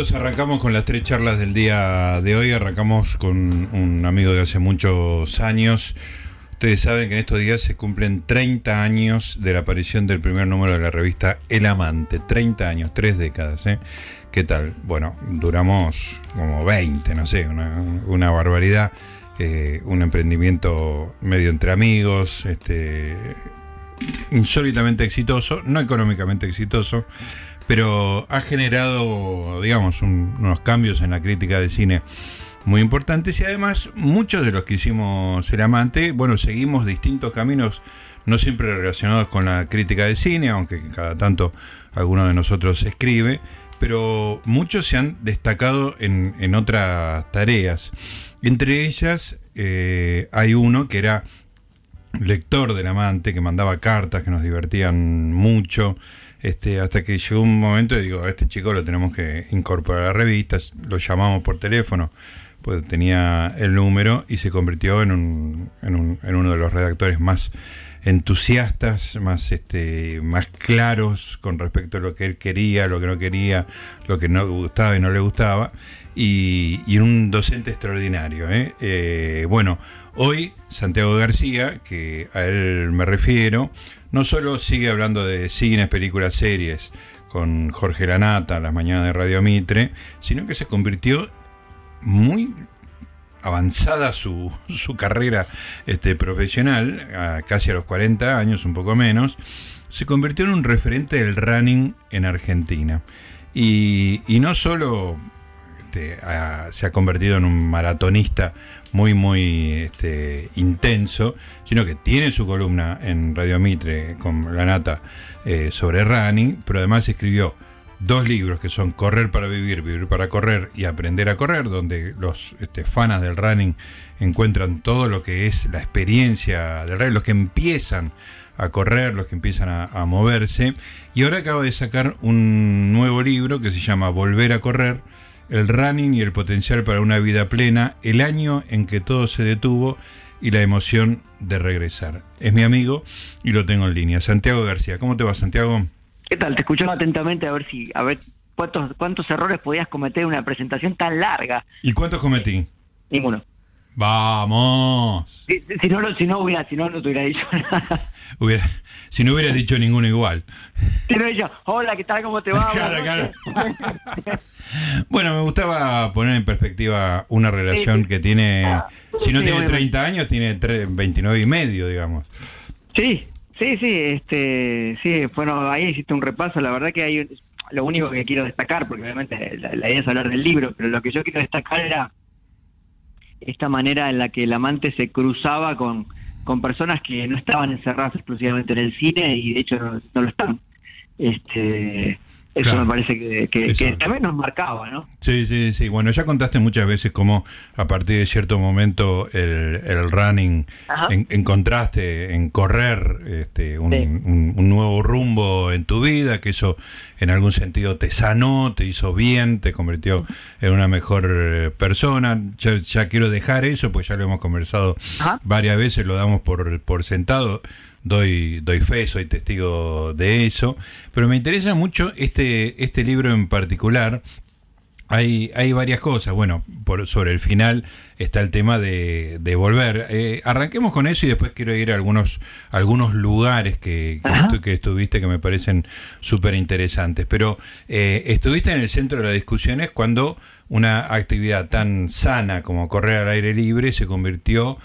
Arrancamos con las tres charlas del día de hoy. Arrancamos con un amigo de hace muchos años. Ustedes saben que en estos días se cumplen 30 años de la aparición del primer número de la revista El Amante. 30 años, tres décadas. ¿eh? ¿Qué tal? Bueno, duramos como 20, no sé, una, barbaridad. Eh, un emprendimiento medio entre amigos, este, insólitamente exitoso, no económicamente exitoso pero ha generado, digamos, unos cambios en la crítica de cine muy importantes y además muchos de los que hicimos El Amante, bueno, seguimos distintos caminos, no siempre relacionados con la crítica de cine, aunque cada tanto alguno de nosotros escribe, pero muchos se han destacado en, otras tareas. Entre ellas eh, hay uno que era lector del amante, que mandaba cartas que nos divertían mucho, este, hasta que llegó un momento y digo, a este chico lo tenemos que incorporar a la revista, lo llamamos por teléfono, pues tenía el número y se convirtió en, un, en, un, en uno de los redactores más entusiastas, más este, más claros con respecto a lo que él quería, lo que no quería, lo que no gustaba y no le gustaba, y, y un docente extraordinario. ¿eh? Eh, bueno, hoy Santiago García, que a él me refiero, no solo sigue hablando de cines, películas, series con Jorge Lanata, las mañanas de Radio Mitre, sino que se convirtió muy avanzada su, carrera este, profesional, casi a los 40 años, un poco menos, se convirtió en un referente del running en Argentina. Y, no solo este, se ha convertido en un maratonista muy, muy este, intenso, sino que tiene su columna en Radio Mitre con la nata eh, sobre running, pero además escribió dos libros que son Correr para vivir, Vivir para correr y Aprender a correr, donde los este, fanas del running encuentran todo lo que es la experiencia del running, los que empiezan a correr, los que empiezan a moverse. Y ahora acaba de sacar un nuevo libro que se llama Volver a correr el running y el potencial para una vida plena, el año en que todo se detuvo y la emoción de regresar. Es mi amigo y lo tengo en línea. Santiago García, ¿cómo te va Santiago? ¿Qué tal? Te escucho atentamente a ver si a ver cuántos cuántos errores podías cometer en una presentación tan larga. ¿Y cuántos cometí? Ninguno. Vamos. Si, no, si no hubiera, si no, no te hubiera dicho nada. si no hubieras dicho ninguno igual. Si no dicho, hola, ¿qué tal? ¿Cómo te va? bueno, me gustaba poner en perspectiva una relación que tiene, ah, si no tiene 30 años, tiene 29 y medio, digamos. Sí, sí, sí, este, sí, bueno, ahí hiciste un repaso, la verdad que hay lo único que quiero destacar, porque obviamente la idea es hablar del libro, pero lo que yo quiero destacar era esta manera en la que el amante se cruzaba con, con personas que no estaban encerradas exclusivamente en el cine y de hecho no, lo están. Este, eso me parece que, también nos marcaba, ¿no? Sí, sí, sí. Bueno, ya contaste muchas veces cómo a partir de cierto momento el, el running encontraste en correr este, un, nuevo rumbo en tu vida, que eso en algún sentido te sanó, te hizo bien, te convirtió en una mejor eh, persona. Ya, quiero dejar eso, pues ya lo hemos conversado varias veces, lo damos por, por sentado doy, doy fe, soy testigo de eso, pero me interesa mucho este, este libro en particular. Hay, hay varias cosas. Bueno, por, sobre el final está el tema de, de volver. Eh, arranquemos con eso y después quiero ir a algunos, algunos lugares que, que, estuviste que me parecen súper interesantes. Pero eh, estuviste en el centro de las discusiones cuando una actividad tan sana como correr al aire libre se convirtió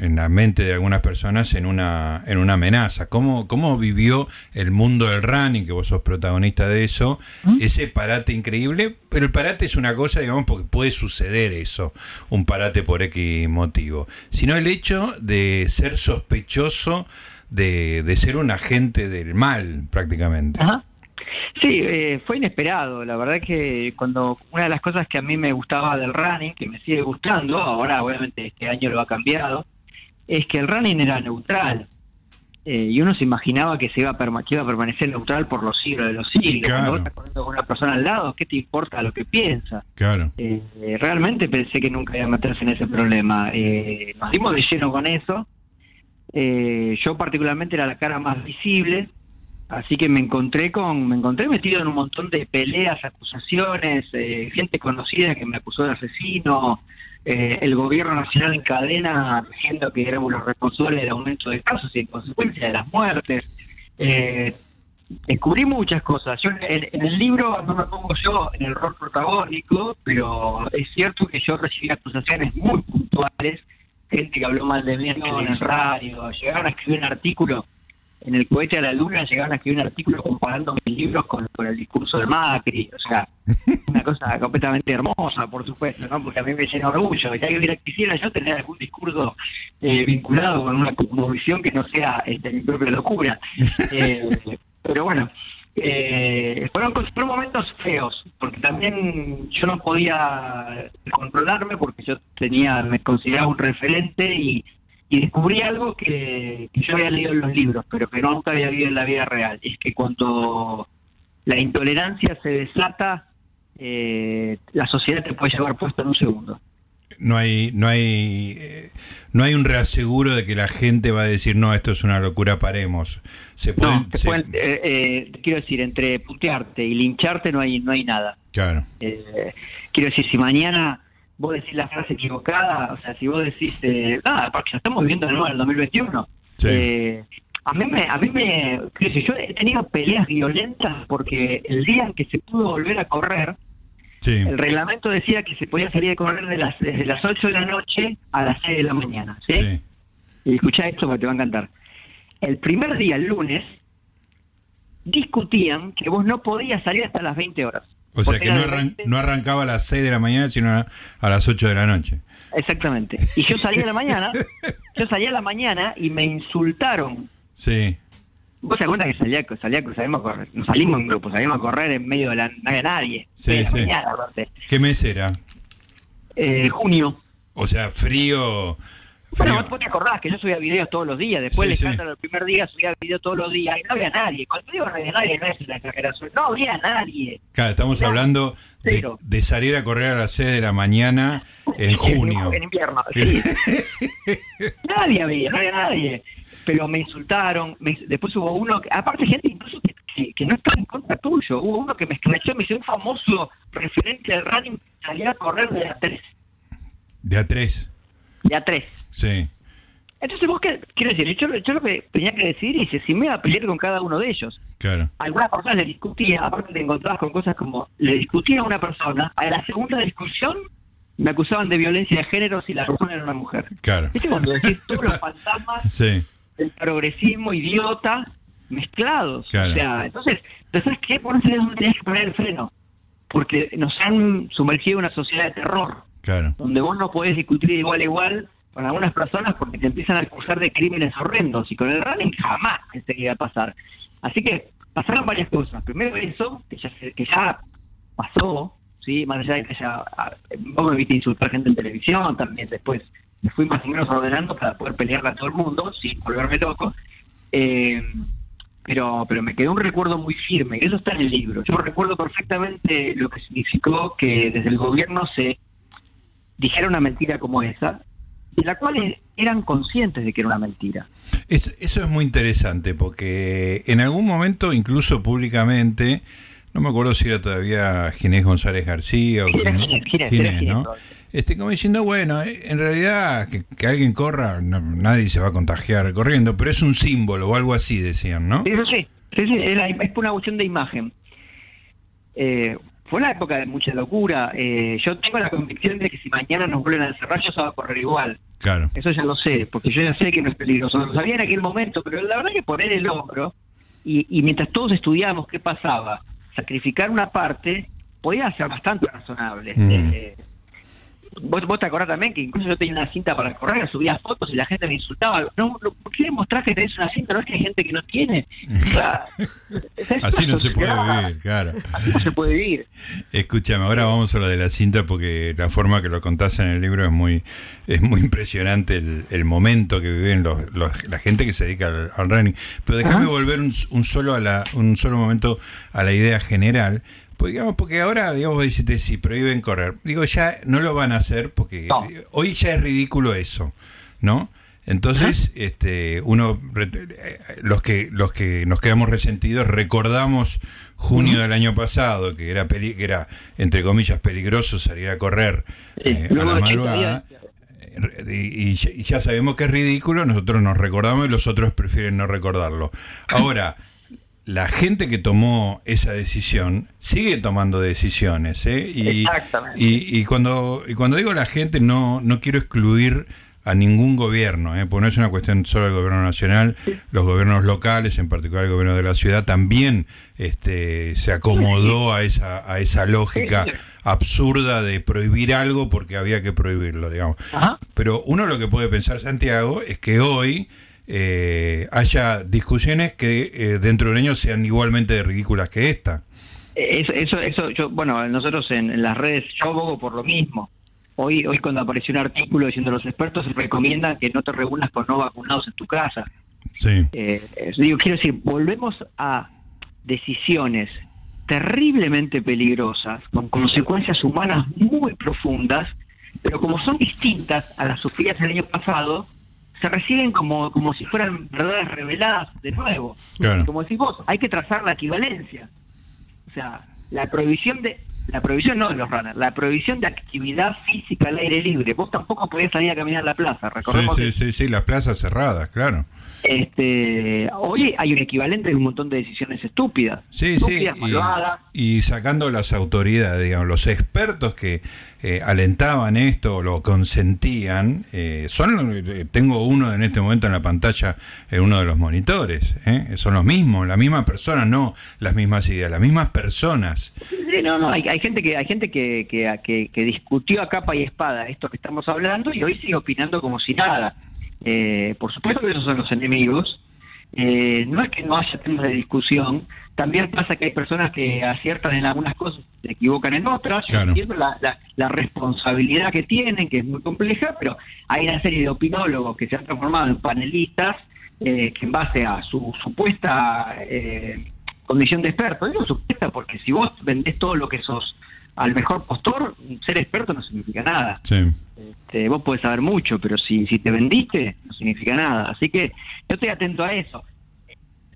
en la mente de algunas personas en una, en una amenaza. ¿Cómo, ¿Cómo vivió el mundo del running, que vos sos protagonista de eso, ¿Mm? ese parate increíble? Pero el parate es una cosa, digamos, porque puede suceder eso, un parate por X motivo, sino el hecho de ser sospechoso de, de ser un agente del mal, prácticamente. Sí, eh, fue inesperado. La verdad que cuando una de las cosas que a mí me gustaba del running, que me sigue gustando, ahora obviamente este año lo ha cambiado, es que el running era neutral. Eh, y uno se imaginaba que se iba a, iba a permanecer neutral por los siglos de los siglos. Cuando vos estás corriendo con una persona al lado, ¿qué te importa lo que piensa? Claro. Eh, realmente pensé que nunca iba a meterse en ese problema. Eh, nos dimos de lleno con eso. yo particularmente era la cara más visible Así que me encontré con, me encontré metido en un montón de peleas, acusaciones, eh, gente conocida que me acusó de asesino, eh, el gobierno nacional en cadena diciendo que éramos los responsables del aumento de casos y en consecuencia de las muertes. Eh, descubrí muchas cosas. Yo en, el libro no me pongo yo en el rol protagónico, pero es cierto que yo recibí acusaciones muy puntuales, gente que habló mal de mí en el radio, llegaron a escribir un artículo en el cohete a la luna llegaron a escribir un artículo comparando mis libros con, el discurso de Macri, o sea, una cosa completamente hermosa, por supuesto, ¿no? porque a mí me llena orgullo, y que quisiera yo tener algún discurso eh, vinculado con una visión que no sea este, mi propia locura. Eh, pero bueno, eh, fueron, fueron momentos feos, porque también yo no podía controlarme porque yo tenía, me consideraba un referente y y descubrí algo que, yo había leído en los libros, pero que nunca había vivido en la vida real. Es que cuando la intolerancia se desata, eh, la sociedad te puede llevar puesto en un segundo. No hay, no hay, eh, no hay un reaseguro de que la gente va a decir no, esto es una locura, paremos. Se pueden, no, eh, quiero decir, entre putearte y lincharte no hay, no hay nada. Claro. quiero decir, si mañana vos decís la frase equivocada, o sea, si vos decís, eh, nada, porque ya estamos viviendo de nuevo en el 2021. Eh, a mí me, a mí me, yo he tenido peleas violentas porque el día en que se pudo volver a correr, el reglamento decía que se podía salir a correr de las, desde las 8 de la noche a las 6 de la mañana, ¿sí? Y escucha esto porque te va a encantar. El primer día, el lunes, discutían que vos no podías salir hasta las 20 horas. O sea que no, arrancaba a las 6 de la mañana, sino a, las 8 de la noche. Exactamente. Y yo salí a la mañana, yo salí a la mañana y me insultaron. Sí. Vos te cuenta que salía, salía, salimos a correr, nos salimos en grupo, salimos a correr en medio de la, no había nadie. Sí, sí. ¿Qué mes era? Eh, junio. O sea, frío, bueno, vos te acordás que yo subía videos todos los días, después sí, de el primer día subía videos todos los días y no había nadie. Cuando digo no había nadie, no es una exageración, no había nadie. Claro, estamos hablando de, salir a correr a las 6 de la mañana en junio. En, invierno, sí. nadie había, no había nadie. Pero me insultaron, después hubo uno, aparte gente incluso que, que, no estaba en contra tuyo, hubo uno que me escrachó, me hizo un famoso referente al running, salía a correr de A3. De A3 de a tres. Sí. Entonces, vos qué quiero decir, yo, yo, lo que tenía que decir es si me iba a pelear con cada uno de ellos. Claro. Algunas personas le discutía, aparte te encontrabas con cosas como, le discutía a una persona, a la segunda discusión me acusaban de violencia de género si la persona era una mujer. Claro. ¿Viste cuando decís todos los fantasmas sí. del progresismo idiota mezclados? Claro. O sea, entonces, ¿sabes qué? Por eso tenías que poner el freno. Porque nos han sumergido en una sociedad de terror. Donde vos no podés discutir igual a igual con algunas personas porque te empiezan a acusar de crímenes horrendos y con el running jamás se iba a pasar. Así que pasaron varias cosas. Primero eso, que ya, que ya pasó, ¿sí? más allá de que ya vos me viste insultar gente en televisión, también después me fui más o menos ordenando para poder pelearla a todo el mundo sin volverme loco. Eh, pero pero me quedó un recuerdo muy firme, eso está en el libro. Yo recuerdo perfectamente lo que significó que desde el gobierno se dijera una mentira como esa, de la cual eran conscientes de que era una mentira. eso es muy interesante, porque en algún momento, incluso públicamente, no me acuerdo si era todavía Ginés González García o Ginés, ¿no? Este, como diciendo, bueno, eh, en realidad que, alguien corra, nadie se va a contagiar corriendo, pero es un símbolo o algo así, decían, ¿no? Sí, sí, sí, sí es, es una cuestión de imagen. Eh, fue una época de mucha locura. Eh, yo tengo la convicción de que si mañana nos vuelven a encerrar, yo se va a correr igual. Claro. Eso ya lo sé, porque yo ya sé que no es peligroso. Lo sabía en aquel momento, pero la verdad que poner el hombro y, y mientras todos estudiamos qué pasaba, sacrificar una parte podía ser bastante razonable. Eh, Vos, vos te acordás también que incluso yo tenía una cinta para correr, subía fotos y la gente me insultaba. No, ¿Por qué demostrar que tenés una cinta? No es que hay gente que no tiene. Así no se puede vivir, claro. Así no se puede vivir. Escúchame, ahora vamos a lo de la cinta porque la forma que lo contás en el libro es muy es muy impresionante el, momento que viven los, la gente que se dedica al, running. Pero déjame volver un, un, solo a la, un solo momento a la idea general pues, digamos, porque ahora, digamos, decís, si prohíben correr. Digo, ya no lo van a hacer porque hoy ya es ridículo eso, ¿no? Entonces, este, uno, eh, los que, los que nos quedamos resentidos, recordamos junio del año pasado, que era, que era, entre comillas, peligroso salir a correr eh, a la madrugada. Y, y, ya sabemos que es ridículo, nosotros nos recordamos y los otros prefieren no recordarlo. Ahora, la gente que tomó esa decisión sigue tomando decisiones. ¿eh? Y, y, y, cuando, y cuando digo la gente, no, no quiero excluir a ningún gobierno, ¿eh? porque no es una cuestión solo del gobierno nacional, los gobiernos locales, en particular el gobierno de la ciudad, también este, se acomodó a esa, a esa lógica absurda de prohibir algo porque había que prohibirlo, digamos. Pero uno lo que puede pensar, Santiago, es que hoy eh, haya discusiones que eh, dentro de un año sean igualmente ridículas que esta. Eso, eso, eso yo, bueno, nosotros en, en las redes yo abogo por lo mismo Hoy, hoy cuando apareció un artículo diciendo los expertos recomiendan que no te reúnas con no vacunados en tu casa. Sí. Eh, digo, quiero decir, volvemos a decisiones terriblemente peligrosas, con consecuencias humanas muy profundas, pero como son distintas a las sufridas del año pasado, se reciben como, como si fueran verdades reveladas de nuevo. Como decís vos, hay que trazar la equivalencia. O sea, la prohibición de la prohibición no de los runners, la prohibición de actividad física al aire libre. Vos tampoco podés salir a caminar a la plaza, recordemos. Sí, sí, sí, sí, las plazas cerradas, claro. Este, hoy hay un equivalente de un montón de decisiones estúpidas. Sí, sí, y, sacando las autoridades, digamos, los expertos que eh, alentaban esto, lo consentían, eh, son eh, tengo uno en este momento en la pantalla en uno de los monitores, son los mismos, la misma persona, no las mismas ideas, las mismas personas. Sí, no, no, hay, hay gente que hay gente que, que, que discutió a capa y espada esto que estamos hablando y hoy sigue opinando como si nada. Eh, por supuesto que esos son los enemigos. Eh, no es que no haya temas de discusión, también pasa que hay personas que aciertan en algunas cosas, se equivocan en otras. Yo entiendo la, la, responsabilidad que tienen, que es muy compleja, pero hay una serie de opinólogos que se han transformado en panelistas eh, que en base a su supuesta condición de experto, digo supuesta porque si vos vendés todo lo que sos al mejor postor, ser experto no significa nada. Este, vos podés saber mucho, pero si, si te vendiste, no significa nada. Así que yo estoy atento a eso.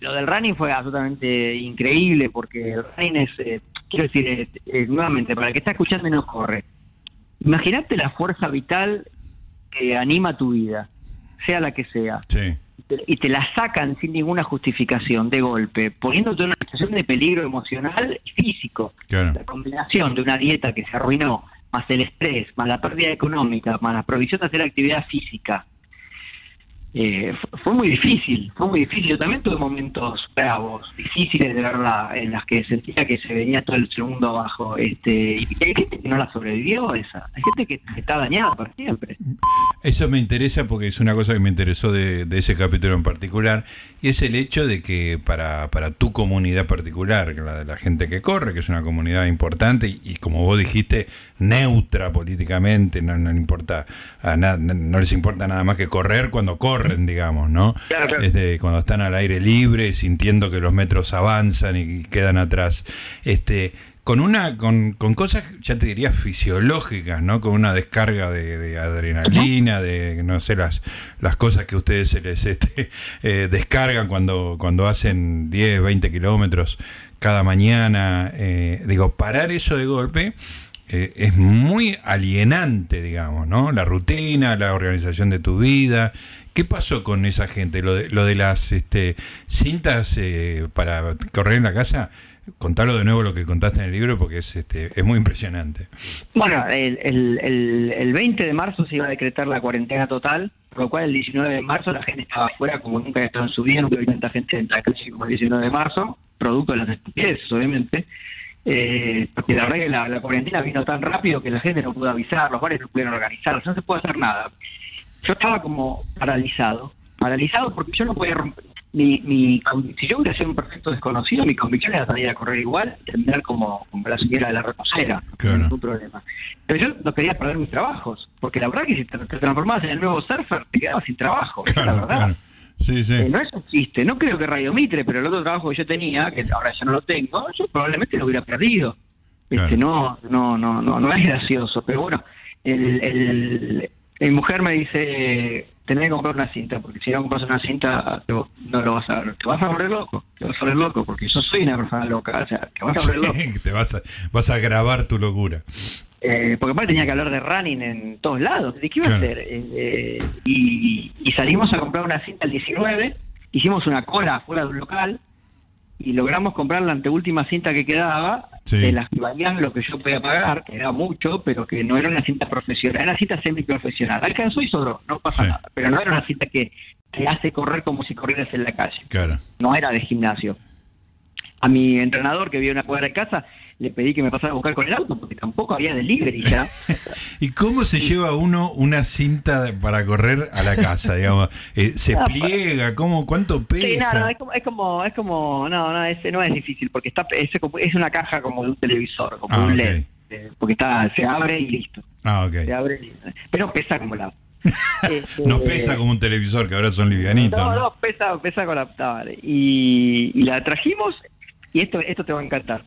Lo del running fue absolutamente increíble, porque el running es, eh, quiero decir, eh, eh, nuevamente, para el que está escuchando y no corre, imagínate la fuerza vital que anima tu vida, sea la que sea. Sí y te la sacan sin ninguna justificación de golpe, poniéndote en una situación de peligro emocional y físico. La combinación de una dieta que se arruinó, más el estrés, más la pérdida económica, más la provisión de hacer actividad física, eh, fue muy difícil, fue muy difícil. Yo también tuve momentos bravos, difíciles de verdad, en las que sentía que se venía todo el segundo abajo. Este, y hay gente que no la sobrevivió esa, hay gente que está dañada para siempre. Eso me interesa porque es una cosa que me interesó de, ese capítulo en particular, y es el hecho de que para, para tu comunidad particular, la de la gente que corre, que es una comunidad importante y, como vos dijiste, neutra políticamente, no, no importa a nada, no les importa nada más que correr cuando corren digamos, ¿no? Este, cuando están al aire libre, sintiendo que los metros avanzan y quedan atrás. Este, con una con, con cosas ya te diría fisiológicas no con una descarga de, adrenalina de no sé las las cosas que ustedes se les este, eh, descargan cuando cuando hacen 10 20 kilómetros cada mañana eh, digo parar eso de golpe eh, es muy alienante digamos no la rutina la organización de tu vida ¿Qué pasó con esa gente? Lo de, lo de las este, cintas eh, para correr en la casa, contalo de nuevo lo que contaste en el libro porque es, este, es muy impresionante. Bueno, el, el, el, 20 de marzo se iba a decretar la cuarentena total, por lo cual el 19 de marzo la gente estaba afuera como nunca había estado en su vida, nunca había tanta gente en la calle como el 19 de marzo, producto de las estupideces, obviamente. Eh, porque la verdad que la, cuarentena vino tan rápido que la gente no pudo avisar, los bares no pudieron organizar, no se puede hacer nada yo estaba como paralizado, paralizado porque yo no podía romper. Mi, mi, si yo hubiera sido un perfecto desconocido, mi convicción era salir a correr igual y terminar como, como la señora de la reposera, claro. ningún problema. Pero yo no quería perder mis trabajos, porque la verdad que si te, transformabas en el nuevo surfer, te quedabas sin trabajo, la verdad. Sí, sí. Eh, no es un chiste, no creo que Radio Mitre, pero el otro trabajo que yo tenía, que ahora ya no lo tengo, yo probablemente lo hubiera perdido. Este, no, no, no, no, no es gracioso, pero bueno, el, el mi mujer me dice, tenés que comprar una cinta, porque si no compras una cinta, no lo vas a ver. Te vas a volver loco, te vas a volver loco, porque yo soy una persona loca, o sea, te vas a volver loco. te vas a, vas a grabar tu locura. Eh, porque aparte tenía que hablar de running en todos lados. ¿De qué iba a hacer? Eh, eh, y, y salimos a comprar una cinta el 19, hicimos una cola afuera de un local y logramos comprar la anteúltima cinta que quedaba, Sí. de las que valían lo que yo podía pagar, que era mucho, pero que no era una cinta profesional, era una cinta semiprofesional. Alcanzó y sobró, no pasa Sí. nada. Pero no era una cinta que te hace correr como si corrieras en la calle Claro. no era de gimnasio. A mi entrenador que vivía en una cuadra de casa le pedí que me pasara a buscar con el auto porque tampoco había delivery ya. ¿Y cómo se lleva uno una cinta para correr a la casa, digamos? Eh, ¿Se Ah, pliega? ¿Cómo, ¿Cuánto pesa? Sí, no, no, es como, es como, es como, no, no, es, no es difícil porque está, es, es una caja como de un televisor, como Ah, un. LED, eh, porque está, se abre y listo, Ah, ok. se abre, y- pero pesa como la. Este, No pesa como un televisor, que ahora son livianitos. No, ¿no? no, pesa, pesa con la y, y la trajimos, y esto, esto te va a encantar.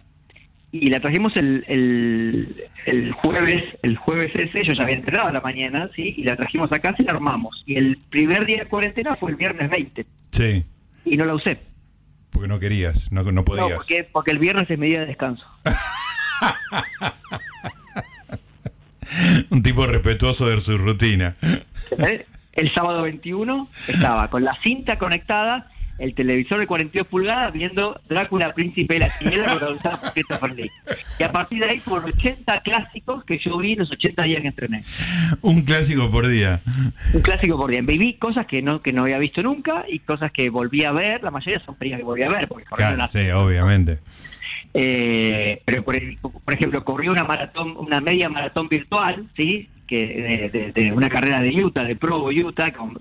Y la trajimos el, el, el jueves, el jueves ese, yo ya había entrenado a la mañana, sí, y la trajimos a casa y la armamos. Y el primer día de cuarentena fue el viernes 20, Sí, y no la usé. porque no querías, no, no No, podías. porque, porque el viernes es medida de descanso. Un tipo respetuoso de su rutina. ¿Eh? El sábado 21 estaba con la cinta conectada, el televisor de 42 pulgadas viendo Drácula, Príncipe de la Tiniebla protagonizada por Christopher Lee. Y a partir de ahí, por 80 clásicos que yo vi los 80 días que entrené. Un clásico por día. Un clásico por día. Viví cosas que no que no había visto nunca y cosas que volví a ver. La mayoría son películas que volví a ver. Porque Claro, sí, obviamente. Eh, pero por, por ejemplo corrí una maratón una media maratón virtual sí que de, de- de una carrera de Utah de Provo Utah con-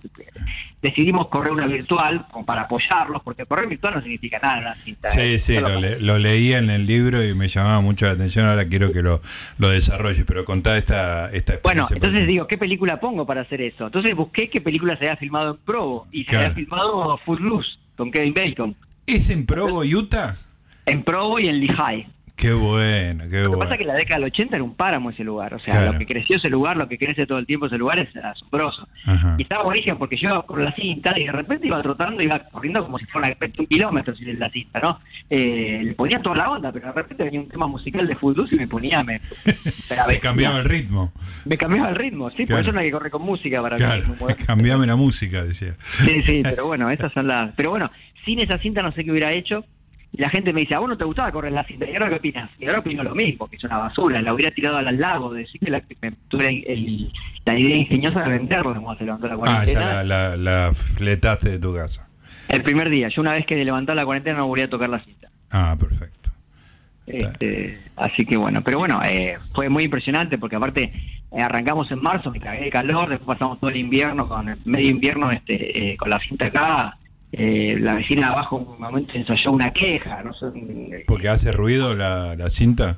decidimos correr una virtual como para apoyarlos porque correr virtual no significa nada en una cinta Sí, ¿eh? sí, lo, para- le- lo leía en el libro y me llamaba mucho la atención. Ahora quiero que lo, lo desarrolles, pero contá esta, esta bueno, experiencia. entonces porque- digo, ¿qué película pongo para hacer eso? Entonces busqué qué película se había filmado en Provo y se había filmado Footloose con Kevin Bacon ¿Es en Provo, Utah? en Provo y en Lehigh. Qué bueno, qué Lo que bueno. pasa es que la década del 80 era un páramo ese lugar. O sea, Claro. lo que creció ese lugar, lo que crece todo el tiempo ese lugar es asombroso. Ajá. Y estaba buenísimo porque yo iba con la cinta y de repente iba trotando, iba corriendo como si fuera un kilómetro sin la cinta, ¿no? Eh, le ponía toda la onda, pero de repente venía un tema musical de fútbol y me ponía, me, Te cambiaba el ritmo. me cambiaba el ritmo, sí, por eso no hay que correr con música para Claro, mí. como cambiame la música, decía. Sí, sí, pero bueno, esas son las... Pero bueno, sin esa cinta no sé qué hubiera hecho. Y la gente me dice, a vos no te gustaba correr la cinta. ¿Y ahora qué opinas? Y ahora opino lo mismo, que es una basura. La hubiera tirado al lago. Decir que la, me tuve el- la idea ingeniosa de venderlo como se levantó la Ah, cuarentena. ya la, la, la fletaste de tu casa. El primer día. Yo una vez que levantó la cuarentena no volví a tocar la cinta. Ah, perfecto. Este, así que bueno, pero bueno, eh, fue muy impresionante porque aparte eh, arrancamos en marzo, me cagué de calor, después pasamos todo el invierno, con el medio invierno este, eh, con la cinta acá. Eh, la vecina de abajo un momento ensayó una queja, no eh, Porque hace ruido la, la cinta.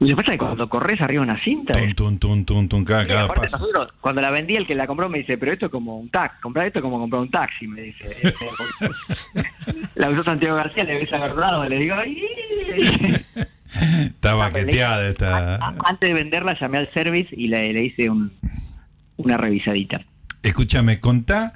Lo que pasa es que cuando corres arriba de una cinta, tun, tun, tun, tun, cada, cada aparte paso. nosotros, cuando la vendí, el que la compró me dice, pero esto es como un taxi, comprar esto es como comprar un taxi, me dice. Este, la usó Santiago García, le ves agarrado, le digo, "Ay". Está baqueteada esta. Antes de venderla llamé al service y le, le hice un, una revisadita. Escúchame, contá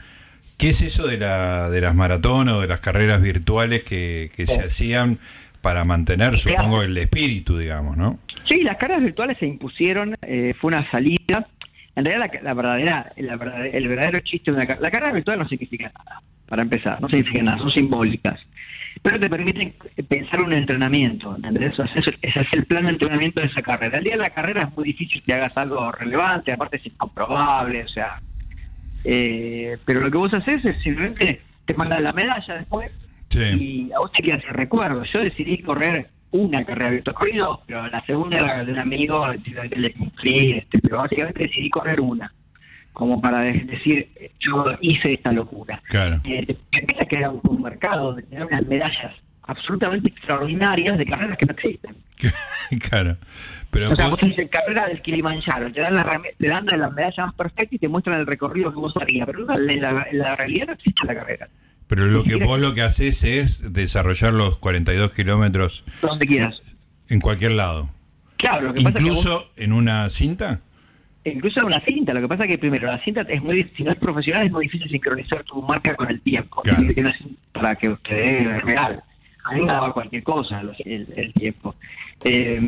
qué es eso de, la, de las maratones o de las carreras virtuales que, que se hacían para mantener, supongo, el espíritu, digamos, ¿no? Sí, las carreras virtuales se impusieron, eh, fue una salida. En realidad, la, la verdadera, la verdadera- el verdadero chiste de una carrera. La carrera virtual no significa nada, para empezar, no significa nada, son simbólicas. Pero te permiten pensar un entrenamiento, ¿entendés? O sea, ese es el plan de entrenamiento de esa carrera. El día de la carrera es muy difícil que hagas algo relevante, aparte es incomprobable, o sea. Eh, pero lo que vos haces es simplemente te mandan la medalla después Sí. y a vos te quedas el recuerdo. Yo decidí correr una carrera corrí dos, pero la segunda era de un amigo que le cumplí, este, pero básicamente decidí correr una, como para de- decir, yo hice esta locura. Claro. Eh, te empieza a crear un, un mercado de tener unas medallas absolutamente extraordinarias de carreras que no existen. claro. Pero O sea, vos- dices carrera del Kilimanjaro, te dan, la, te dan la medalla más perfecta y te muestran el recorrido que vos harías, pero en la, en la- en realidad no existe la carrera. pero lo que vos lo que haces es desarrollar los 42 kilómetros Donde quieras. en cualquier lado. Claro, lo que pasa es que vos- Incluso en una cinta. incluso una cinta. Lo que pasa es que primero, la cinta es muy si no es profesional es muy difícil sincronizar tu marca con el tiempo. Claro. Para que usted es real. A me daba cualquier cosa el, el tiempo. Eh,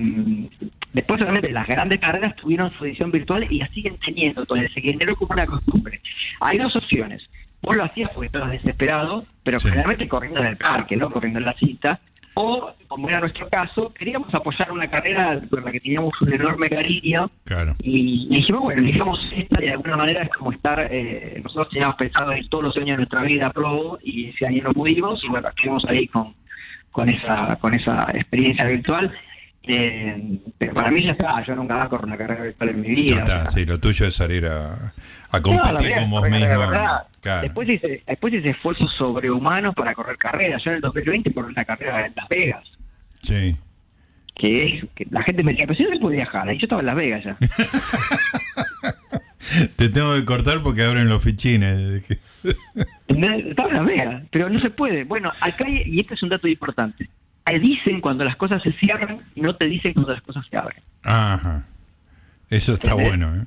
después, obviamente, las grandes carreras tuvieron su edición virtual y la siguen teniendo. Entonces, se generó como una costumbre. Hay dos opciones. Vos lo hacías porque estabas desesperado, pero Sí. generalmente corriendo en el parque, no corriendo en la cita. O, como era nuestro caso, queríamos apoyar una carrera con la que teníamos un enorme cariño Claro. y dijimos, bueno, elijamos esta y de alguna manera es como estar, eh, nosotros teníamos pensado en todos los años de nuestra vida pro y ese año no pudimos y bueno, estuvimos ahí con, con esa con esa experiencia virtual. Eh, pero para mí ya está, yo nunca corro una carrera virtual en mi Ya vida. está, o sea, sí, lo tuyo es salir a, a no, competir con vos mismo. Claro. Después hice, después hice esfuerzos sobrehumanos para correr carreras. Yo en el 2020 corrí una carrera en Las Vegas. Sí. Que, es, que la gente me decía, pero si no se puede viajar, y yo estaba en Las Vegas ya. Te tengo que cortar porque abren los fichines. Pero no se puede. Bueno, acá, hay- y este es un dato importante, te dicen cuando las cosas se cierran y no te dicen cuando las cosas se abren. Ajá. Eso está bueno, ¿eh?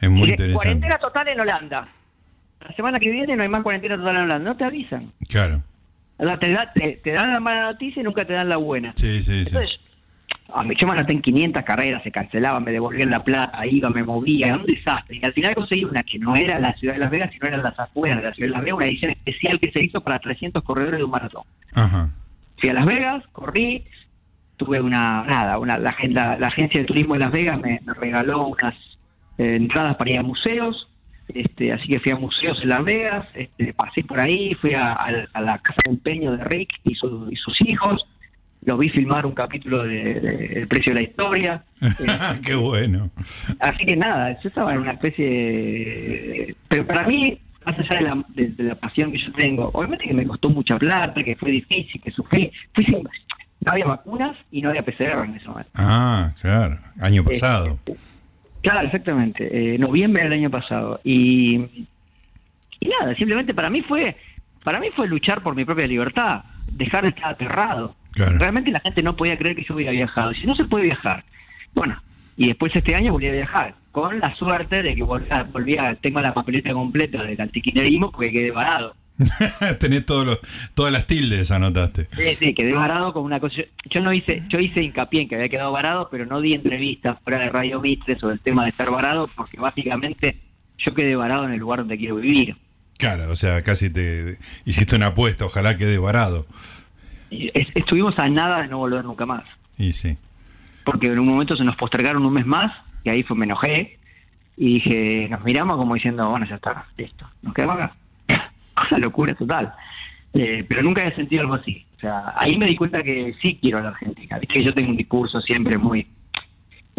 Es muy interesante. Cuarentena total en Holanda. La semana que viene no hay más cuarentena total en Holanda. No te avisan. Claro. Te, da- te, te dan la mala noticia y nunca te dan la buena. Sí, sí, sí. Entonces, mí, yo me anoté en 500 carreras, se cancelaban, me devolvían la plata, iba, me movía, era un desastre. Y al final conseguí una que no era la ciudad de Las Vegas, sino era las afueras de la ciudad de Las Vegas, una edición especial que se hizo para 300 corredores de un maratón. Ajá. Fui a Las Vegas, corrí, tuve una, nada, una, la, la- la agencia de turismo de Las Vegas me, me regaló unas eh, entradas para ir a museos, este, así que fui a museos en Las Vegas, este, pasé por ahí, fui a, a- a la casa de empeño de Rick y, su- y sus hijos, los vi filmar un capítulo de, de El precio de la historia, eh, Qué bueno. Así que nada, yo estaba en una especie de... Pero para mí, más allá de la, de- de la pasión que yo tengo, obviamente que me costó mucha plata, que fue difícil, que sufrí, fui sin- no había vacunas y no había PCR en ese momento. Ah, claro. Año pasado. Eh, claro, exactamente, eh, noviembre del año pasado. Y, y nada, simplemente para mí fue para mí fue luchar por mi propia libertad, dejar de estar aterrado. Claro. Realmente la gente no podía creer que yo hubiera viajado. Si no se puede viajar, bueno, y después este año volví a viajar, con la suerte de que volvía, volvía tengo la papeleta completa del antiquinerismo porque quedé varado. Tenés todos los, todas las tildes, anotaste. Sí, sí, quedé varado con una cosa. Yo no hice, yo hice hincapié en que había quedado varado, pero no di entrevistas fuera de Radio Mitre sobre el tema de estar varado, porque básicamente yo quedé varado en el lugar donde quiero vivir. Claro, o sea, casi te hiciste una apuesta, ojalá quede varado. Es- estuvimos a nada de no volver nunca más, Y sí. porque en un momento se nos postergaron un mes más, y ahí fue, me enojé, y dije, nos miramos como diciendo, bueno, ya está, listo, nos quedamos acá. Una locura total. Eh, pero nunca había sentido algo así. O sea, ahí me di cuenta que sí quiero a la Argentina. Viste que yo tengo un discurso siempre muy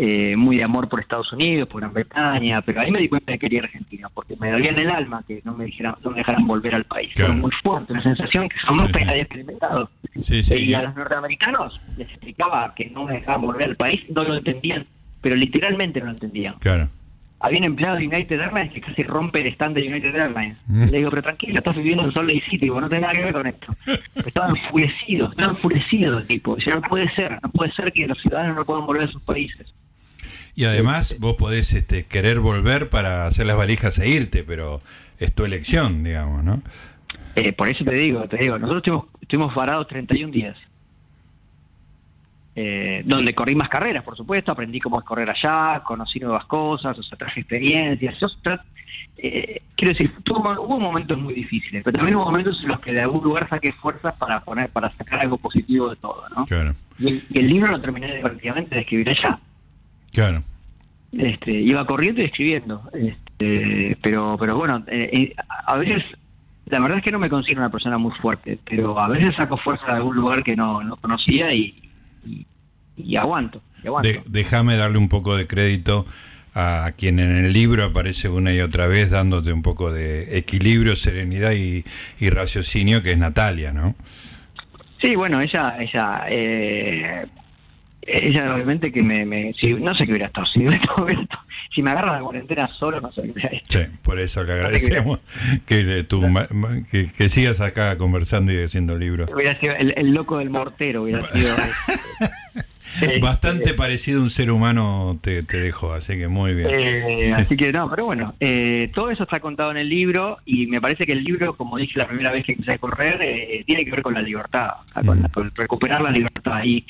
eh, muy de amor por Estados Unidos, por Gran Bretaña, pero ahí me di cuenta de que quería Argentina, porque me dolía en el alma que no me dijeran, no me dejaran volver al país. Claro. Fue muy fuerte, una sensación que jamás Sí, había experimentado. Sí, sí. Y a los norteamericanos les explicaba que no me dejaban volver al país, no lo entendían, pero literalmente no lo entendían. Claro. Había un empleado de United Airlines que casi rompe el stand de United Airlines. Mm. Le digo, pero tranquilo, estás viviendo en Salt Lake City, no tenés nada que ver con esto. Estaba enfurecido, estaba enfurecido el tipo. Dice, no puede ser, no puede ser que los ciudadanos no puedan volver a sus países. Y además vos podés este, querer volver para hacer las valijas e irte, pero es tu elección, digamos, ¿no? Eh, por eso te digo, te digo, nosotros estuvimos, estuvimos varados 31 días. Eh, donde corrí más carreras, por supuesto, aprendí cómo es correr allá, conocí nuevas cosas, o sea, traje experiencias. Yo tra- eh, quiero decir, tuvo- hubo momentos muy difíciles, pero también hubo momentos en los que de algún lugar saqué fuerzas para poner, para sacar algo positivo de todo, ¿no? Claro, Y el, y el libro lo terminé prácticamente de escribir allá. Claro. Este, iba corriendo y escribiendo. Este, pero, pero bueno, eh, eh, a veces, la verdad es que no me considero una persona muy fuerte, pero a veces saco fuerza de algún lugar que no, no conocía y, y, y aguanto. y aguanto. Déjame darle un poco de crédito a quien en el libro aparece una y otra vez dándote un poco de equilibrio, serenidad y, y raciocinio, que es Natalia, ¿no? Sí, bueno, ella, ella, eh, ella obviamente que me, me si, no sé qué hubiera estado, si, si me agarra la cuarentena solo, no sé qué hubiera hecho. Sí, por eso le agradecemos que, tú que, que sigas acá conversando y haciendo libros. Hubiera sido el, el loco del mortero, hubiera sido. Bastante parecido a un ser humano te, dejó, así que muy bien. Eh, así que no, pero bueno, eh, todo eso está contado en el libro y me parece que el libro, como dije la primera vez que empecé a correr, eh, tiene que ver con la libertad, con, recuperar la libertad. Y,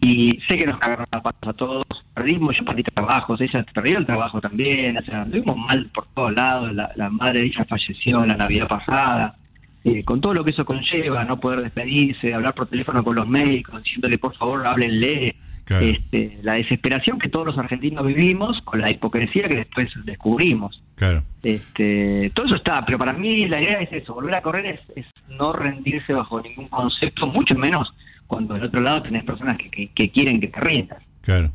y sé que nos cagaron la paz a todos, perdimos, yo perdí trabajos, ella perdió el trabajo también, o sea, estuvimos mal por todos lados, la, la madre de ella falleció la Navidad pasada eh, con todo lo que eso conlleva, no poder despedirse, hablar por teléfono con los médicos, diciéndole por favor háblenle, este, la desesperación que todos los argentinos vivimos, con la hipocresía que después descubrimos. Claro. Este, todo eso está, pero para mí la idea es eso, volver a correr es, no rendirse bajo ningún concepto, mucho menos cuando del otro lado tenés personas que, que, quieren que te rindas. Claro.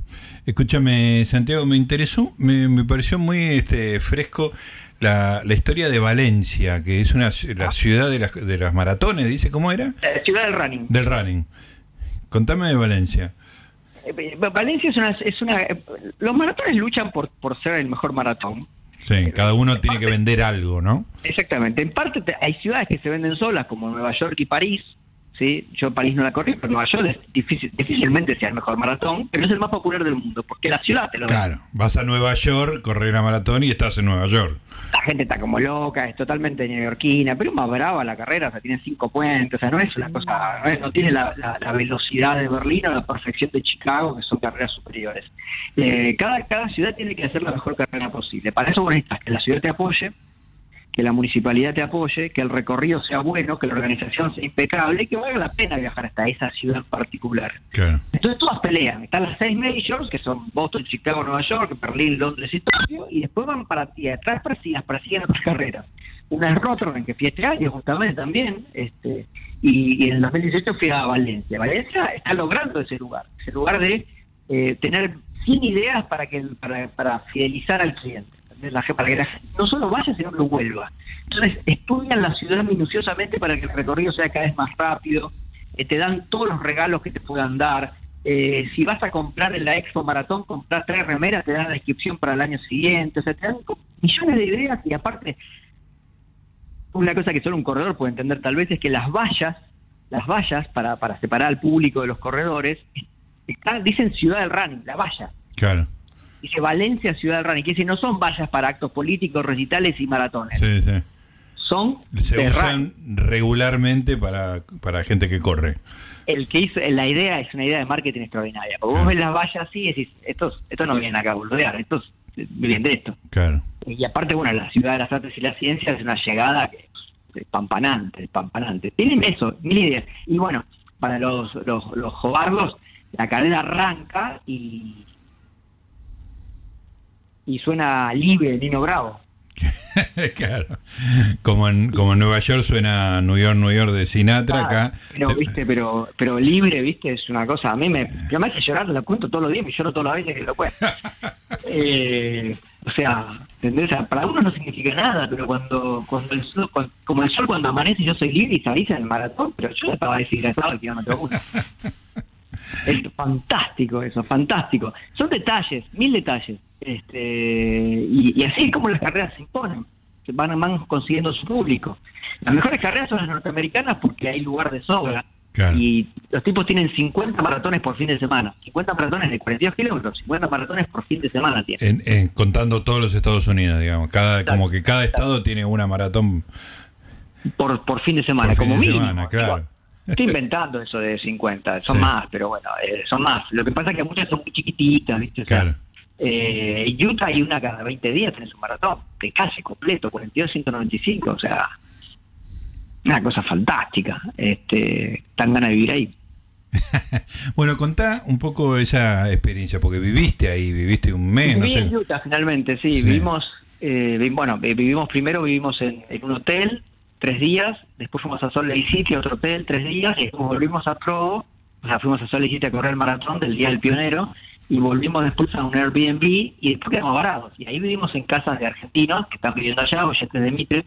Escúchame, Santiago, me interesó, me, me pareció muy este, fresco la, la, historia de Valencia, que es una la ciudad de las, de las maratones, dice, ¿cómo era? La ciudad del running. Del running. Contame de Valencia. Eh, Valencia es una, es una... Los maratones luchan por, por ser el mejor maratón. Sí, cada uno tiene que vender algo, ¿no? Exactamente. En parte hay ciudades que se venden solas, como Nueva York y París, ¿sí? Yo París no la corrí, pero Nueva York es difícil, difícilmente sea el mejor maratón, pero es el más popular del mundo, porque la ciudad te lo Claro, vas a Nueva York, correr la maratón y estás en Nueva York. La gente está como loca, es totalmente neoyorquina, pero es más brava la carrera, o sea, tiene cinco puentes, o sea, no es una cosa, no, tiene la, velocidad de Berlín o la perfección de Chicago, que son carreras superiores. Eh, cada, cada ciudad tiene que hacer la mejor carrera posible. Para eso necesitas que la ciudad te apoye, que la municipalidad te apoye, que el recorrido sea bueno, que la organización sea impecable y que valga la pena viajar hasta esa ciudad particular. Entonces todas pelean. Están las seis majors, que son Boston, Chicago, Nueva York, Berlín, Londres y Tokio, y después van para y atrás para para siguen otras carreras. Una es Rotterdam, que fui este año justamente también, este, y, en el 2018 fui a Valencia. Valencia está logrando ese lugar, ese lugar de eh, tener 100 ideas para, que, para, para fidelizar al cliente la, para que no solo vaya, sino que vuelva. Entonces, estudian la ciudad minuciosamente para que el recorrido sea cada vez más rápido, eh, te dan todos los regalos que te puedan dar. Eh, si vas a comprar en la Expo Maratón, comprar tres remeras, te dan la inscripción para el año siguiente. O sea, te dan millones de ideas y aparte, una cosa que solo un corredor puede entender tal vez es que las vallas, las vallas para, para separar al público de los corredores, dicen ciudad del running, la valla. Claro dice Valencia Ciudad del Running, que dice no son vallas para actos políticos, recitales y maratones. Sí, sí. Son se usan regularmente para, para gente que corre. El que hizo, la idea es una idea de marketing extraordinaria. Porque vos ves las vallas así y decís, estos, estos no vienen acá a boludear, estos vienen de esto. Claro. Y aparte, bueno, la ciudad de las artes y las ciencias es una llegada que es pampanante, pampanante. Tienen eso, mil ideas. Y bueno, para los, los, los la carrera arranca y y suena libre Nino Bravo. claro. Como en, como en Nueva York suena New York, New York de Sinatra acá. Pero, viste, pero, pero libre, viste, es una cosa. A mí me, yo me hace llorar, lo cuento todos los días, me lloro todas las veces que lo cuento. eh, o sea, ¿entendés? para uno no significa nada, pero cuando, cuando el sol, como el sol cuando amanece, yo soy libre y avisa en el maratón, pero yo estaba deshidratado el kilómetro uno. Es fantástico eso, fantástico. Son detalles, mil detalles. Este, y, así es como las carreras se imponen, van, van consiguiendo su público. Las mejores carreras son las norteamericanas porque hay lugar de sobra. Y los tipos tienen 50 maratones por fin de semana. 50 maratones de 42 kilómetros, 50 maratones por fin de semana tienen. En, contando todos los Estados Unidos, digamos. cada Como que cada estado tiene una maratón. Por, por fin de semana, como mínimo. Estoy inventando eso de 50, son más, pero bueno, eh, son más. Lo que pasa es que muchas son muy chiquititas, ¿viste? claro. Eh, Utah hay una cada 20 días en su maratón, de casi completo, 42-195, o sea, una cosa fantástica. Este, tan ganas de vivir ahí. bueno, contá un poco esa experiencia, porque viviste ahí, viviste un mes. Viví en Utah finalmente, sí, vivimos, eh, bueno, vivimos primero, vivimos en, un hotel tres días, después fuimos a Salt Lake City, otro hotel, tres días, y después volvimos a Provo, o sea, fuimos a Salt Lake City a correr el maratón del Día del Pionero, y volvimos después a un Airbnb y después quedamos varados. Y ahí vivimos en casas de argentinos que están viviendo allá, oyentes de Mitre.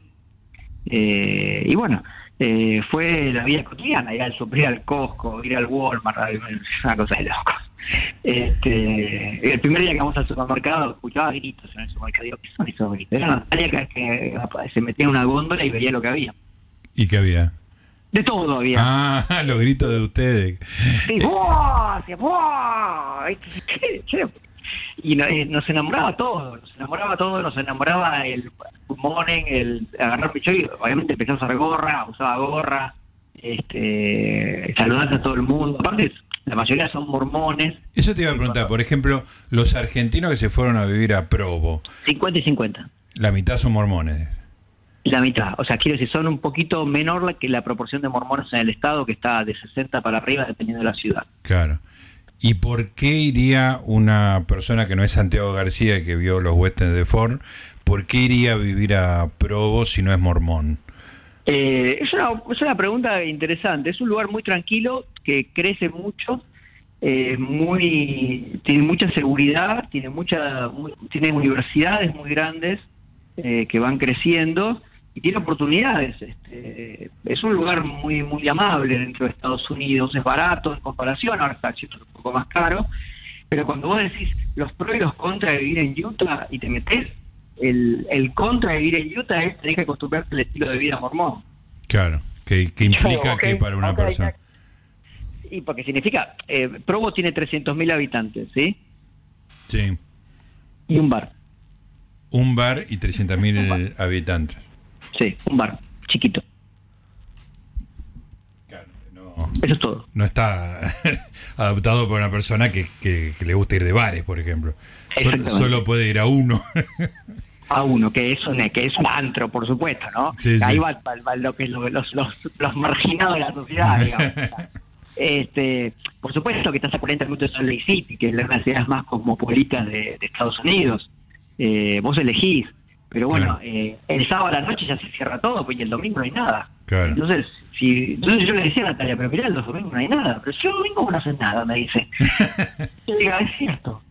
Eh, y bueno, eh, fue la vida cotidiana, ir al super, al Costco, ir al Walmart, una cosa de locos. Este, el primer día que vamos al supermercado, escuchaba gritos en el supermercado. Digo, ¿qué son esos gritos? Era Natalia que, se metía en una góndola y veía lo que había. ¿Y qué había? De todo había. Ah, los gritos de ustedes. Sí, ¡buah! Hacía, ¡buah! Y eh, nos enamoraba todo, nos enamoraba todo, nos enamoraba el monen, el agarrar picho y obviamente empezó a usar gorra, usaba gorra, este, saludar a todo el mundo. Aparte, la mayoría son mormones. Eso te iba a preguntar, por ejemplo, los argentinos que se fueron a vivir a Provo. 50 y 50. La mitad son mormones. La mitad, o sea, quiero decir, son un poquito menor que la proporción de mormones en el estado, que está de 60 para arriba, dependiendo de la ciudad. Claro. ¿Y por qué iría una persona que no es Santiago García, que vio los westerns de Ford, por qué iría a vivir a Provo si no es mormón? Eh, es, una, es una pregunta interesante. Es un lugar muy tranquilo, que crece mucho, eh, muy tiene mucha seguridad, tiene mucha tiene universidades muy grandes eh, que van creciendo y tiene oportunidades. Este, es un lugar muy muy amable dentro de Estados Unidos, es barato en comparación, ahora está un poco más caro, pero cuando vos decís los pros y los contras de vivir en Utah y te metes, el, el contra de vivir en Utah es tener que acostumbrarte al estilo de vida mormón. Claro, que, implica que para una persona... Y porque significa, eh, Provo tiene 300.000 habitantes, ¿sí? Sí. Y un bar. Un bar y 300.000 habitantes. Sí, un bar, chiquito. Eso es todo. No está adaptado por una persona que, que, le gusta ir de bares, por ejemplo. Solo, puede ir a uno. a uno, que es un, que es un antro, por supuesto, ¿no? Ahí Va, lo que los, los, los, marginados de la sociedad, digamos. este, por supuesto que estás a 40 minutos de Salt Lake City, que es una de las ciudades más cosmopolitas de, Estados Unidos. Eh, vos elegís, pero bueno, eh, el sábado a la noche ya se cierra todo, pues y el domingo no hay nada. Entonces, si, entonces yo le decía a Natalia, pero mirá, el domingo no hay nada. Pero si el domingo no haces nada, me dice. yo digo, es cierto.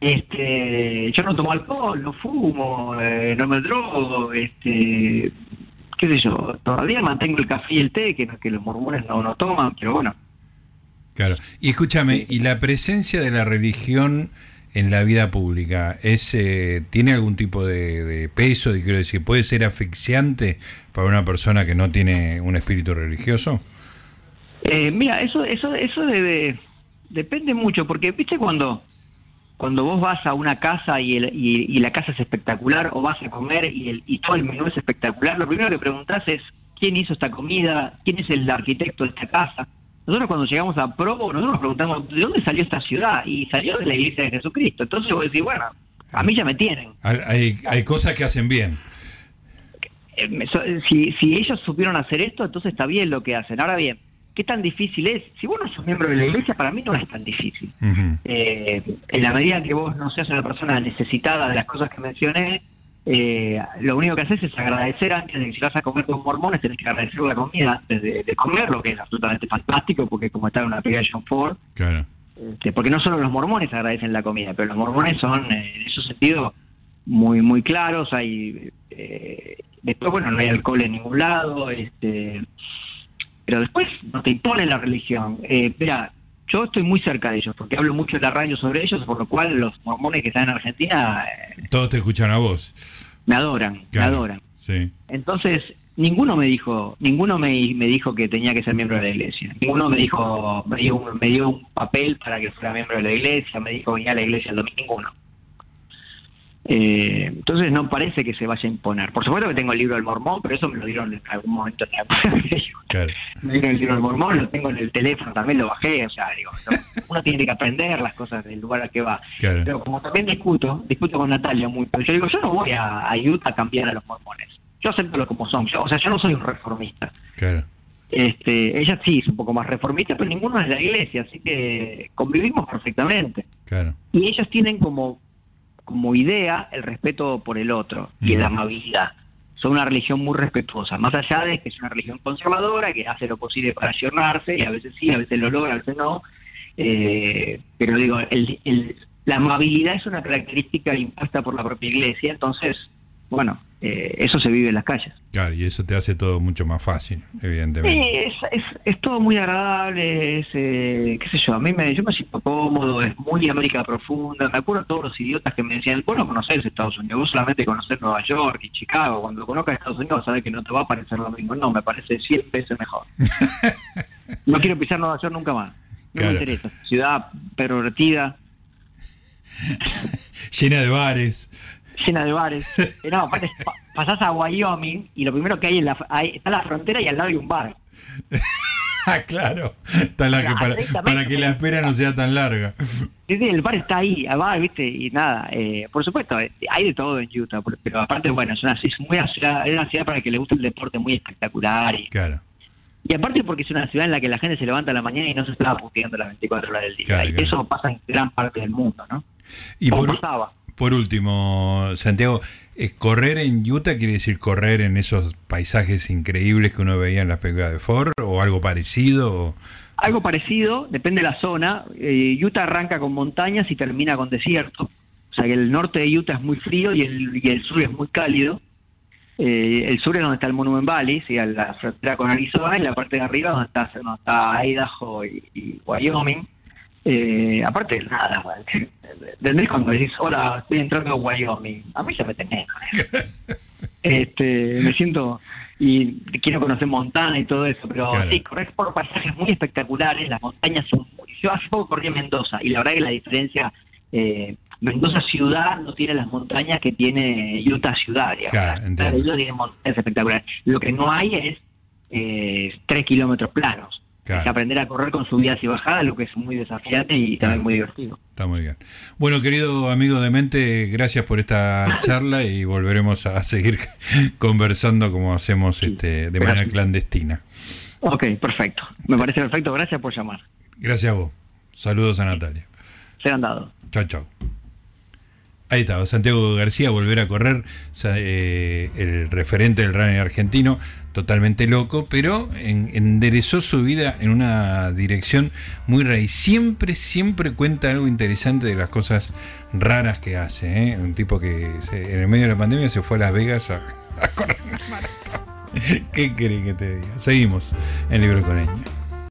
Este, yo no tomo alcohol, no fumo, eh, no me drogo, este, qué sé yo, todavía mantengo el café y el té, que, que los mormones no, no toman, pero bueno. Claro, y escúchame, ¿y la presencia de la religión en la vida pública es eh, tiene algún tipo de, peso? quiero decir, ¿puede ser asfixiante para una persona que no tiene un espíritu religioso? Eh, mira, eso eso eso debe, depende mucho, porque viste cuando cuando vos vas a una casa y, el, y, la casa es espectacular, o vas a comer y, el, y todo el menú es espectacular, lo primero que preguntás es quién hizo esta comida, quién es el arquitecto de esta casa. Nosotros cuando llegamos a Provo, nosotros nos preguntamos, ¿de dónde salió esta ciudad? Y salió de la iglesia de Jesucristo. Entonces vos decís, bueno, a mí ya me tienen. Hay, hay cosas que hacen bien. Eh, si, si ellos supieron hacer esto, entonces está bien lo que hacen. Ahora bien, ¿qué tan difícil es? Si vos no sos miembro de la iglesia, para mí no es tan difícil. Eh, en la medida que vos no seas una persona necesitada de las cosas que mencioné, eh, lo único que haces es agradecer antes de que si vas a comer con mormones, tenés que agradecer la comida antes de, comer, lo que es absolutamente fantástico, porque como está en una application for, claro. Este, porque no solo los mormones agradecen la comida, pero los mormones son, eh, en ese sentido, muy muy claros. Hay eh, después, bueno, no hay alcohol en ningún lado, este, pero después no te impone la religión. Eh, mira, yo estoy muy cerca de ellos, porque hablo mucho en la radio sobre ellos, por lo cual los mormones que están en Argentina... Eh, Todos te escuchan a vos. Me adoran, me adoran. Sí. Entonces, ninguno me dijo ninguno me, me, dijo que tenía que ser miembro de la iglesia. Ninguno me dijo, me dio, me dio un papel para que fuera miembro de la iglesia, me dijo venía a la iglesia el domingo, ninguno. Eh, entonces no parece que se vaya a imponer. Por supuesto que tengo el libro del mormón, pero eso me lo dieron en algún momento. Claro. Me dieron el libro del mormón, lo tengo en el teléfono, también lo bajé. O sea, digo, uno tiene que aprender las cosas del lugar al que va. Pero como también discuto, discuto con Natalia muy, yo digo, yo no voy a, ayudar a cambiar a los mormones. Yo acepto lo como son. o sea, yo no soy un reformista. Claro. Este, ella sí es un poco más reformista, pero ninguno es de la iglesia, así que convivimos perfectamente. Claro. Y ellos tienen como como idea el respeto por el otro y la amabilidad. Son una religión muy respetuosa, más allá de que es una religión conservadora que hace lo posible para ayornarse y a veces sí, a veces lo logra, a veces no. Eh, pero digo, el, la amabilidad es una característica impuesta por la propia iglesia, entonces, bueno, eh, eso se vive en las calles. Claro, y eso te hace todo mucho más fácil, evidentemente. Sí, es, es, todo muy agradable, es, eh, qué sé yo, a mí me, yo me siento cómodo, es muy América profunda, me acuerdo todos los idiotas que me decían, vos no conocés Estados Unidos, vos solamente conocés Nueva York y Chicago, cuando conozcas Estados Unidos sabes que no te va a parecer lo mismo, no, me parece 100 veces mejor. no quiero pisar Nueva York nunca más, no me interesa, ciudad pervertida. Llena de bares llena de bares. Eh, no, aparte pasás a Wyoming y lo primero que hay, en la, está la frontera y al lado hay un bar. ah, claro. Está la que para, que la espera no sea tan larga. el bar está ahí, bar, ¿viste? Y nada, eh, por supuesto, eh, hay de todo en Utah, pero aparte, bueno, es una, es muy es una ciudad para que le guste el deporte muy espectacular. Y, claro. Y aparte porque es una ciudad en la que la gente se levanta a la mañana y no se está puteando las 24 horas del día. y eso pasa en gran parte del mundo, ¿no? Y por, pasaba por último, Santiago, eh, correr en Utah quiere decir correr en esos paisajes increíbles que uno veía en las películas de Ford o algo parecido. Algo parecido, depende de la zona. Eh, Utah arranca con montañas y termina con desierto. O sea que el norte de Utah es muy frío y el, y el sur es muy cálido. Eh, el sur es donde está el Monument Valley, ¿sí? a la frontera con Arizona, y la parte de arriba donde está, donde está Idaho y Wyoming. Eh, aparte, nada, ¿entendés? Cuando decís, hola, estoy entrando a Wyoming, a mí se me tenés. este, me siento, y quiero conocer Montana y todo eso, pero sí, corres por pasajes muy espectaculares, las montañas son muy... Yo hace poco corrí en Mendoza, y la verdad que la diferencia... Eh, Mendoza ciudad no tiene las montañas que tiene Utah ciudad. Claro, tiene montañas espectaculares. Lo que no hay es eh, tres kilómetros planos que aprender a correr con subidas y bajadas, lo que es muy desafiante y también muy divertido. Está muy bien. Bueno, querido amigo de mente, gracias por esta charla y volveremos a seguir conversando como hacemos este, de manera clandestina. Ok, perfecto. Me parece perfecto. Gracias por llamar. Gracias a vos. Saludos a Natalia. Se han dado. Chao, chao. Ahí estaba, Santiago García, volver a correr, eh, el referente del running argentino, totalmente loco, pero enderezó su vida en una dirección muy rara. Y siempre, siempre cuenta algo interesante de las cosas raras que hace. ¿eh? Un tipo que en el medio de la pandemia se fue a Las Vegas a, correr una maratón. ¿Qué querés que te diga? Seguimos en Libro con.